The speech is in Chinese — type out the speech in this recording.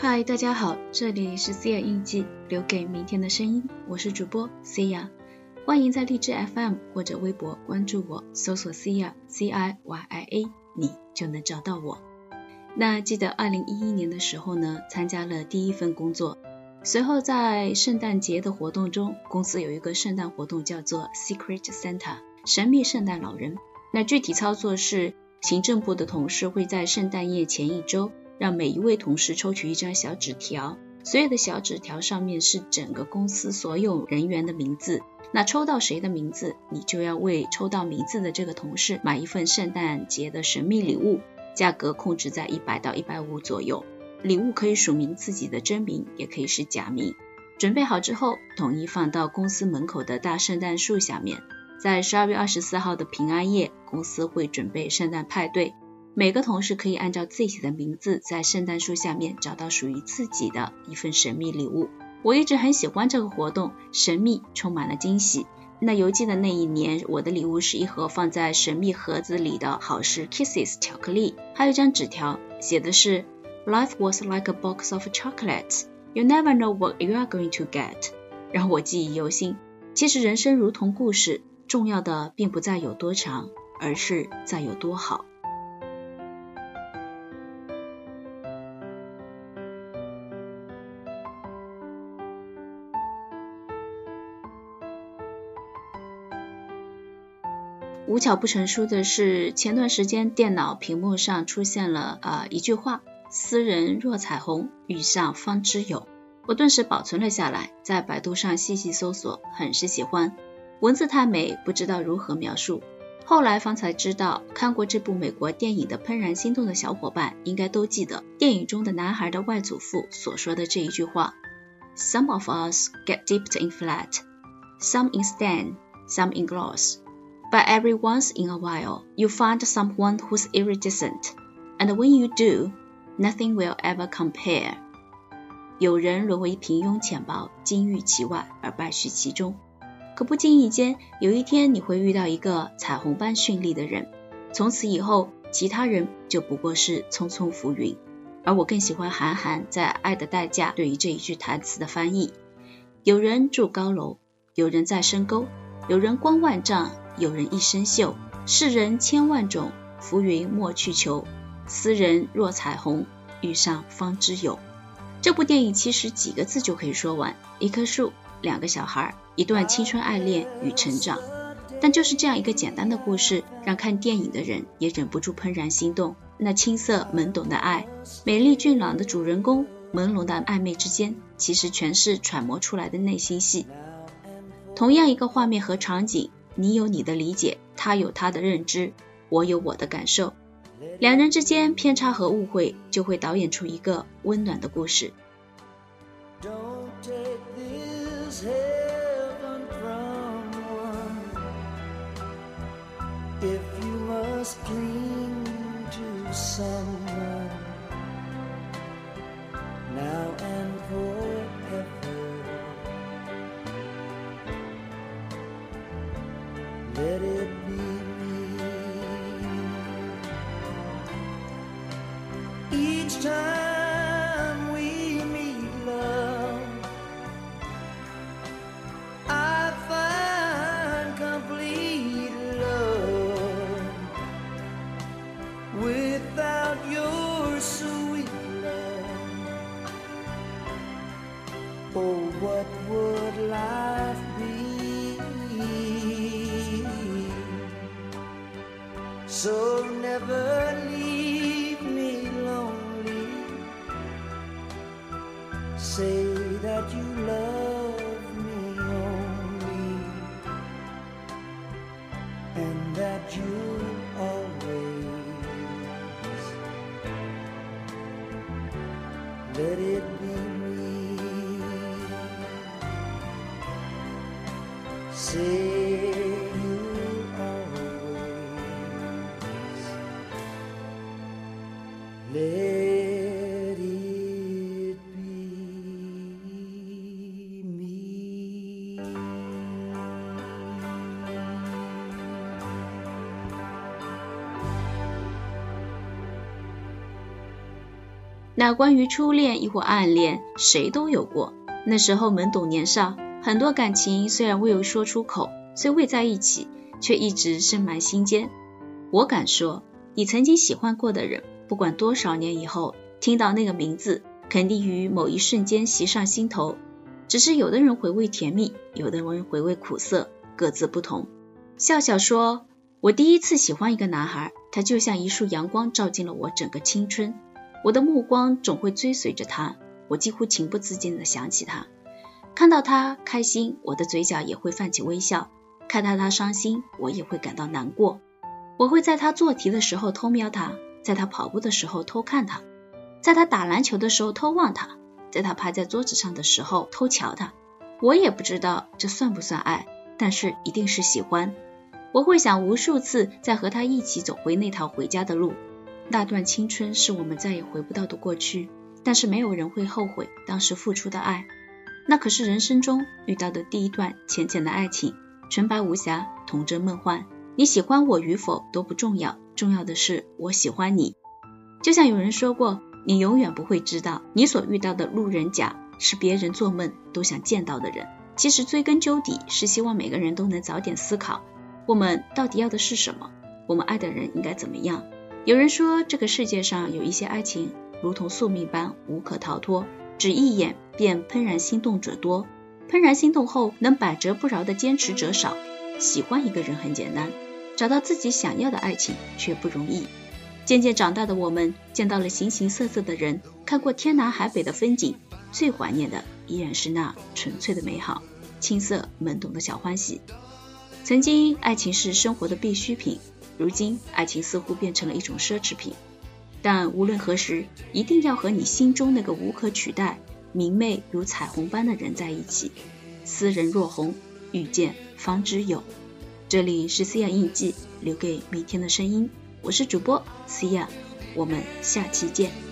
嗨，大家好，这里是 C 亚印记，留给明天的声音，我是主播 C 亚，欢迎在荔枝 FM 或者微博关注我，搜索 C 亚 C I Y I A，你就能找到我。那记得二零一一年的时候呢，参加了第一份工作，随后在圣诞节的活动中，公司有一个圣诞活动叫做 Secret Santa，神秘圣诞老人。那具体操作是，行政部的同事会在圣诞夜前一周。让每一位同事抽取一张小纸条，所有的小纸条上面是整个公司所有人员的名字。那抽到谁的名字，你就要为抽到名字的这个同事买一份圣诞节的神秘礼物，价格控制在一百到一百五左右。礼物可以署名自己的真名，也可以是假名。准备好之后，统一放到公司门口的大圣诞树下面。在十二月二十四号的平安夜，公司会准备圣诞派对。每个同事可以按照自己的名字，在圣诞树下面找到属于自己的一份神秘礼物。我一直很喜欢这个活动，神秘，充满了惊喜。那邮寄的那一年，我的礼物是一盒放在神秘盒子里的好事 Kisses 巧克力，还有一张纸条，写的是 Life was like a box of chocolates. You never know what you are going to get. 让我记忆犹新。其实人生如同故事，重要的并不在有多长，而是在有多好。无巧不成书的是，前段时间电脑屏幕上出现了呃一句话：“斯人若彩虹，遇上方知有。”我顿时保存了下来，在百度上细细搜索，很是喜欢。文字太美，不知道如何描述。后来方才知道，看过这部美国电影的《怦然心动》的小伙伴，应该都记得电影中的男孩的外祖父所说的这一句话：“Some of us get dipped in flat, some in stain, some in gloss。” But every once in a while, you find someone who's iridescent, and when you do, nothing will ever compare. 有人沦为平庸浅薄，金玉其外而败絮其中。可不经意间，有一天你会遇到一个彩虹般绚丽的人，从此以后，其他人就不过是匆匆浮云。而我更喜欢韩寒在《爱的代价》对于这一句台词的翻译：有人住高楼，有人在深沟，有人光万丈。有人一生锈，世人千万种，浮云莫去求。斯人若彩虹，遇上方知有。这部电影其实几个字就可以说完：一棵树，两个小孩，一段青春爱恋与成长。但就是这样一个简单的故事，让看电影的人也忍不住怦然心动。那青涩懵懂的爱，美丽俊朗的主人公，朦胧的暧昧之间，其实全是揣摩出来的内心戏。同样一个画面和场景。你有你的理解，他有他的认知，我有我的感受，两人之间偏差和误会，就会导演出一个温暖的故事。Let it be So never leave me lonely. Say that you love me only, and that you always let it be 那关于初恋亦或暗恋，谁都有过。那时候懵懂年少，很多感情虽然未有说出口，虽未在一起，却一直深埋心间。我敢说，你曾经喜欢过的人，不管多少年以后听到那个名字，肯定于某一瞬间袭上心头。只是有的人回味甜蜜，有的人回味苦涩，各自不同。笑笑说：“我第一次喜欢一个男孩，他就像一束阳光，照进了我整个青春。我的目光总会追随着他。”我几乎情不自禁地想起他，看到他开心，我的嘴角也会泛起微笑；看到他伤心，我也会感到难过。我会在他做题的时候偷瞄他，在他跑步的时候偷看他，在他打篮球的时候偷望他，在他趴在桌子上的时候偷瞧他。我也不知道这算不算爱，但是一定是喜欢。我会想无数次再和他一起走回那条回家的路。那段青春是我们再也回不到的过去。但是没有人会后悔当时付出的爱，那可是人生中遇到的第一段浅浅的爱情，纯白无瑕，童真梦幻。你喜欢我与否都不重要，重要的是我喜欢你。就像有人说过，你永远不会知道，你所遇到的路人甲是别人做梦都想见到的人。其实追根究底，是希望每个人都能早点思考，我们到底要的是什么，我们爱的人应该怎么样。有人说，这个世界上有一些爱情。如同宿命般无可逃脱，只一眼便怦然心动者多。怦然心动后能百折不挠的坚持者少。喜欢一个人很简单，找到自己想要的爱情却不容易。渐渐长大的我们，见到了形形色色的人，看过天南海北的风景，最怀念的依然是那纯粹的美好，青涩懵懂的小欢喜。曾经，爱情是生活的必需品，如今，爱情似乎变成了一种奢侈品。但无论何时，一定要和你心中那个无可取代、明媚如彩虹般的人在一起。斯人若红，遇见方知有。这里是思雅印记，留给每天的声音。我是主播思雅，我们下期见。